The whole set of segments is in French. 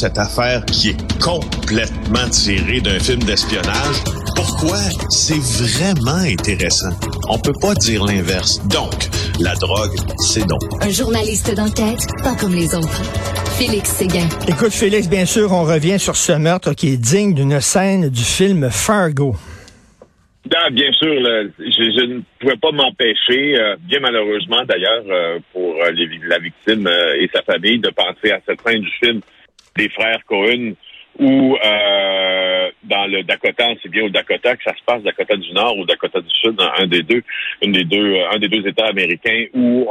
cette affaire qui est complètement tirée d'un film d'espionnage. Pourquoi? C'est vraiment intéressant. On peut pas dire l'inverse. Donc, la drogue, c'est donc. Un journaliste d'enquête, pas comme les autres. Félix Séguin. Écoute, Félix, bien sûr, on revient sur ce meurtre qui est digne d'une scène du film Fargo. Ah, bien sûr, je, ne pouvais pas m'empêcher, euh, bien malheureusement d'ailleurs, euh, pour euh, la victime et sa famille, de penser à cette fin du film des frères Cohen, où dans le Dakota, c'est bien au Dakota que ça se passe, Dakota du Nord ou Dakota du Sud, un des deux, une des deux, un des deux États américains, où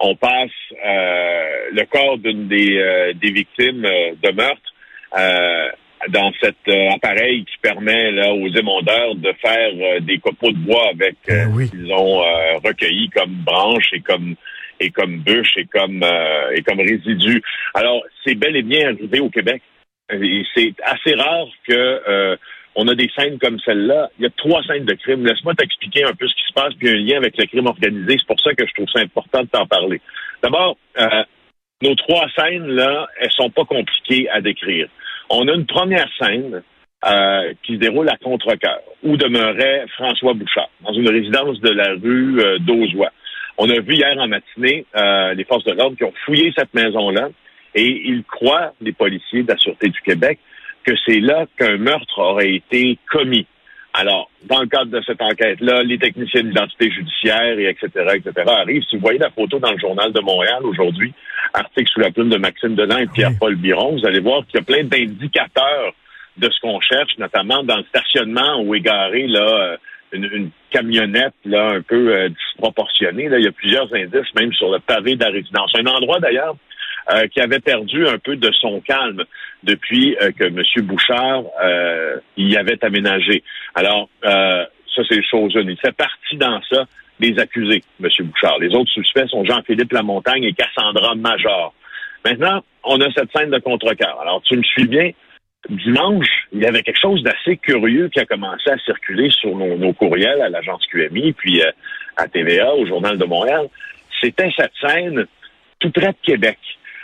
on passe le corps d'une des, des victimes de meurtre dans cet euh, appareil qui permet là, aux émondeurs de faire euh, des copeaux de bois avec euh, ben ce qu'ils ont recueilli comme branches et comme et comme bûches et comme et comme résidus. Alors, c'est bel et bien arrivé au Québec. C'est assez rare que on a des scènes comme celle-là. Il y a trois scènes de crime. Laisse-moi t'expliquer un peu ce qui se passe, puis un lien avec le crime organisé. C'est pour ça que je trouve ça important de t'en parler. D'abord, nos trois scènes, là, elles sont pas compliquées à décrire. On a une première scène euh, qui se déroule à Contrecoeur, où demeurait François Bouchard, dans une résidence de la rue euh. On a vu hier en matinée euh, les forces de l'ordre qui ont fouillé cette maison-là et ils croient, les policiers de la Sûreté du Québec, que c'est là qu'un meurtre aurait été commis. Alors, dans le cadre de cette enquête-là, les techniciens d'identité judiciaire et etc., etc. arrivent. Si vous voyez la photo dans le journal de Montréal aujourd'hui, article sous la plume de Maxime Delan et Pierre-Paul Biron, vous allez voir qu'il y a plein d'indicateurs de ce qu'on cherche, notamment dans le stationnement où est garé là, une, camionnette là, un peu euh, disproportionnée. Là. Il y a plusieurs indices, même sur le pavé de la résidence. Un endroit d'ailleurs euh, qui avait perdu un peu de son calme depuis euh, que M. Bouchard y avait aménagé. Alors, ça, c'est chose une. Il fait partie dans ça des accusés, M. Bouchard. Les autres suspects sont Jean-Philippe Lamontagne et Cassandra Major. Maintenant, on a cette scène de contrecarre. Alors, tu me suis bien. Dimanche, il y avait quelque chose d'assez curieux qui a commencé à circuler sur nos, courriels à l'agence QMI, puis à TVA, au Journal de Montréal. C'était cette scène tout près de Québec.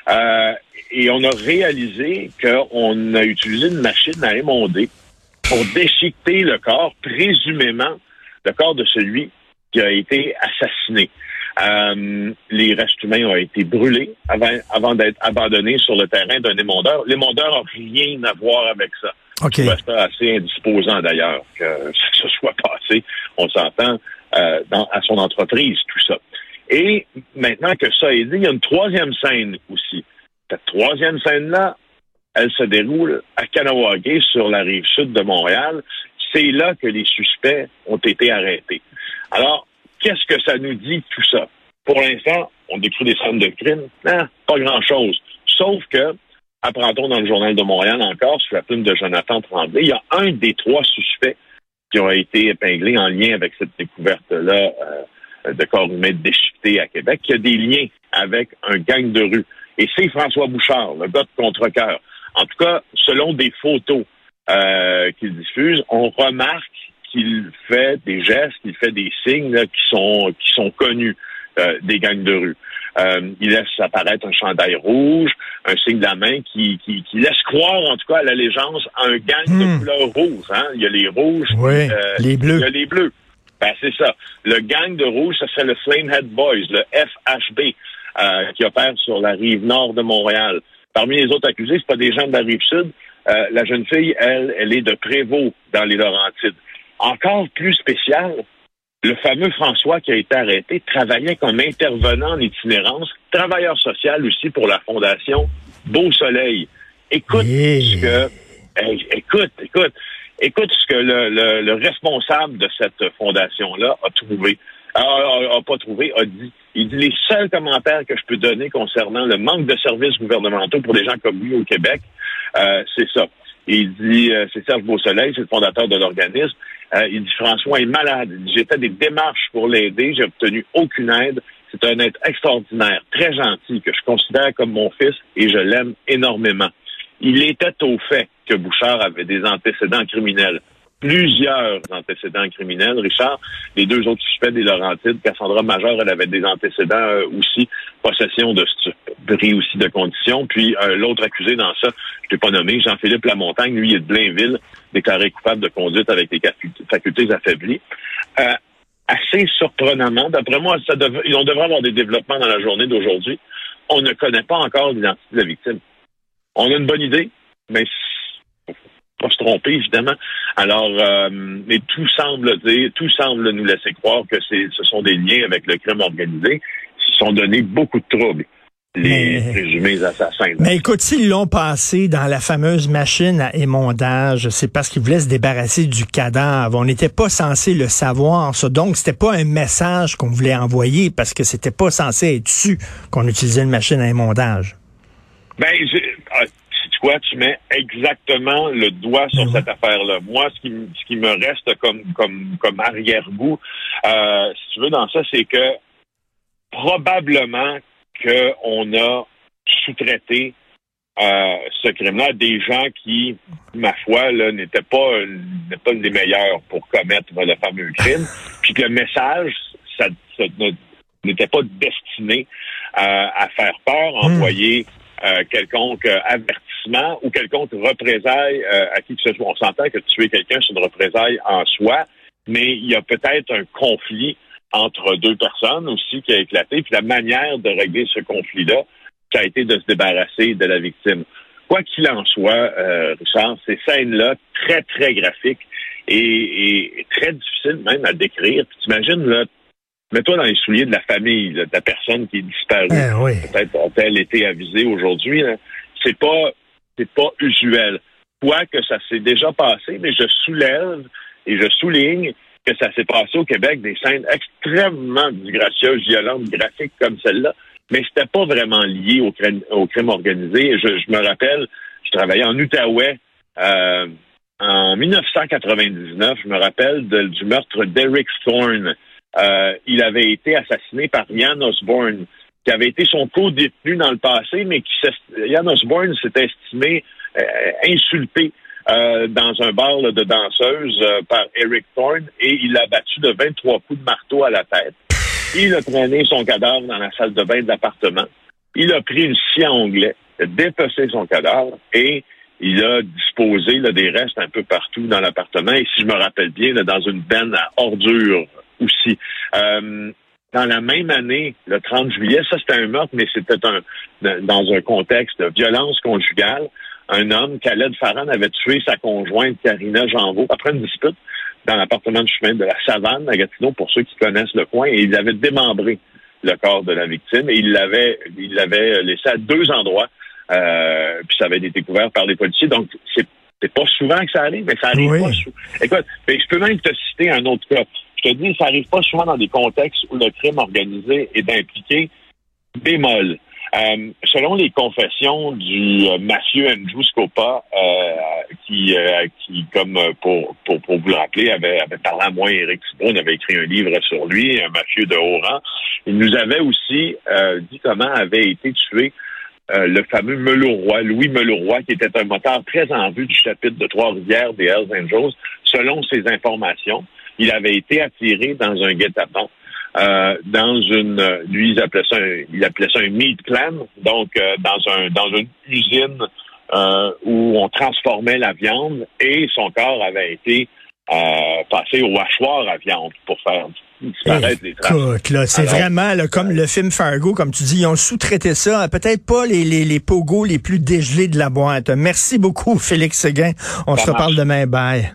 Euh, et on a réalisé qu'on a utilisé une machine à émonder pour déchiqueter le corps, présumément le corps de celui qui a été assassiné. Euh, les restes humains ont été brûlés avant, avant d'être abandonnés sur le terrain d'un émondeur. L'émondeur n'a rien à voir avec ça. Okay. C'est assez indisposant d'ailleurs que ce soit passé, on s'entend, euh, à son entreprise, tout ça. Et maintenant que ça est dit, il y a une troisième scène aussi. Cette troisième scène-là, elle se déroule à Kanawagé, sur la rive sud de Montréal. C'est là que les suspects ont été arrêtés. Alors, qu'est-ce que ça nous dit tout ça? Pour l'instant, on décrit des scènes de crime. Non, pas grand-chose. Sauf que, apprend-on dans le Journal de Montréal encore, sous la plume de Jonathan Tremblay, il y a un des trois suspects qui ont été épinglés en lien avec cette découverte-là euh, de corps humains déchiquetés à Québec, qui a des liens avec un gang de rue. Et c'est François Bouchard, le gars de contre-cœur. En tout cas, selon des photos euh, qu'il diffuse, on remarque qu'il fait des gestes, qu'il fait des signes qui sont qui sont connus euh, des gangs de rue. Euh, il laisse apparaître un chandail rouge, un signe de la main qui, qui, qui laisse croire, en tout cas, à l'allégeance à un gang de Hmm. couleur rouge. Hein? Il y a les rouges, Oui, puis, les bleus. Il y a les bleus. Ben, c'est ça. Le gang de rouge, ce serait le Flamehead Boys, le FHB, euh, qui opère sur la rive nord de Montréal. Parmi les autres accusés, c'est pas des gens de la rive sud. Euh, la jeune fille, elle, elle est de Prévost dans les Laurentides. Encore plus spécial, le fameux François qui a été arrêté travaillait comme intervenant en itinérance, travailleur social aussi pour la fondation Beau Soleil. Écoute Yeah. ce que, écoute, écoute, écoute ce que le, le- le responsable de cette fondation-là a trouvé, a, a- a pas trouvé, a dit. Il dit les seuls commentaires que je peux donner concernant le manque de services gouvernementaux pour des gens comme lui au Québec, euh, c'est ça. Il dit, euh, c'est Serge Beausoleil, c'est le fondateur de l'organisme. Euh, il dit François est malade. J'ai fait des démarches pour l'aider, j'ai obtenu aucune aide. C'est un être extraordinaire, très gentil, que je considère comme mon fils et je l'aime énormément. Il était au fait que Bouchard avait des antécédents criminels. Plusieurs antécédents criminels. Richard, les deux autres suspects des Laurentides, Cassandra Major, elle avait des antécédents euh, aussi, possession de bris aussi de conditions. Puis euh, l'autre accusé dans ça, je t'ai pas nommé, Jean-Philippe Lamontagne, lui, il est de Blainville, déclaré coupable de conduite avec des facultés affaiblies. Euh, assez surprenamment, d'après moi, ça dev... on devrait avoir des développements dans la journée d'aujourd'hui. On ne connaît pas encore l'identité de la victime. On a une bonne idée, mais pas se tromper, évidemment. Alors, euh, mais tout semble dire, tout semble nous laisser croire que ce sont des liens avec le crime organisé. Ils se sont donné beaucoup de troubles les présumés assassins. Mais écoute, s'ils l'ont passé dans la fameuse machine à émondage, c'est parce qu'ils voulaient se débarrasser du cadavre. On n'était pas censé le savoir, ça. Donc, c'était pas un message qu'on voulait envoyer parce que c'était pas censé être su qu'on utilisait une machine à émondage. Ben, ah, quoi, tu mets exactement le doigt sur ben cette affaire-là. Moi, ce qui, ce qui me reste comme, comme, comme arrière-goût, euh, si tu veux, dans ça, c'est que probablement qu'on a sous-traité euh, ce crime-là à des gens qui, ma foi, n'étaient pas, pas les meilleurs pour commettre le fameux crime, puis que le message, ça, n'était pas destiné euh, à faire peur, hmm. envoyer euh, quelconque avertissement ou quelconque représailles à qui que ce soit. On s'entend que tuer quelqu'un, c'est une représaille en soi, mais il y a peut-être un conflit entre deux personnes aussi qui a éclaté. Puis la manière de régler ce conflit-là, ça a été de se débarrasser de la victime. Quoi qu'il en soit, euh, Richard, ces scènes-là, très, très graphiques et, très difficiles même à décrire. Puis t'imagines, là, mets-toi dans les souliers de la famille, de la personne qui est disparue. Eh Peut-être a-t-elle été avisée aujourd'hui. C'est pas, c'est pas usuel. Quoi que ça s'est déjà passé, mais je soulève et je souligne que ça s'est passé au Québec, des scènes extrêmement disgracieuses, violentes, graphiques comme celle-là, mais c'était pas vraiment lié au crime, organisé. Je, me rappelle, je travaillais en Outaouais euh, en 1999, je me rappelle du meurtre d'Eric Thorne. Euh, il avait été assassiné par Ian Osborne, qui avait été son co-détenu dans le passé, mais qui Ian Osborne s'était estimé euh, insulté euh, dans un bar de danseuse euh, par Eric Thorne et il l'a battu de 23 coups de marteau à la tête. Il a traîné son cadavre dans la salle de bain de l'appartement. Il a pris scie à onglet, a dépecé son cadavre et il a disposé des restes un peu partout dans l'appartement. Et si je me rappelle bien, dans une benne à ordures aussi. Euh, dans la même année, le 30 juillet, ça c'était un meurtre, mais c'était un dans un contexte de violence conjugale un homme, Khaled Farhan, avait tué sa conjointe Karina Janvaux après une dispute dans l'appartement du chemin de la Savane à Gatineau, pour ceux qui connaissent le coin, et il avait démembré le corps de la victime et il l'avait il l'avait laissé à deux endroits. Euh, puis ça avait été découvert par les policiers. Donc c'est c'est pas souvent que ça arrive, mais ça arrive pas souvent. Écoute, je peux même te citer un autre cas. Je te dis, ça arrive pas souvent dans des contextes où le crime organisé est impliqué. Bémol. Euh, selon les confessions du euh, Mathieu Andrew Scopa, euh, qui, euh, qui, comme pour, pour, vous le rappeler, avait, parlé à moi, Éric Thibault, avait écrit un livre sur lui, Mathieu de rang. Il nous avait aussi dit comment avait été tué le fameux Melouroi, Louis Melouroi, qui était un moteur très en vue du chapitre de Trois-Rivières des Hells Angels. Selon ses informations, il avait été attiré dans un guet-apens euh, dans une, lui, il appelait ça un, il appelait ça un meat plan, donc euh, dans un dans une usine euh, où on transformait la viande et son corps avait été passé au hachoir à viande pour faire disparaître les traces. Écoute, là, c'est vraiment comme le film Fargo, comme tu dis, ils ont sous-traité ça. Peut-être pas les, les, les pogos les plus dégelés de la boîte. Merci beaucoup, Félix Seguin. On se reparle demain. Bye.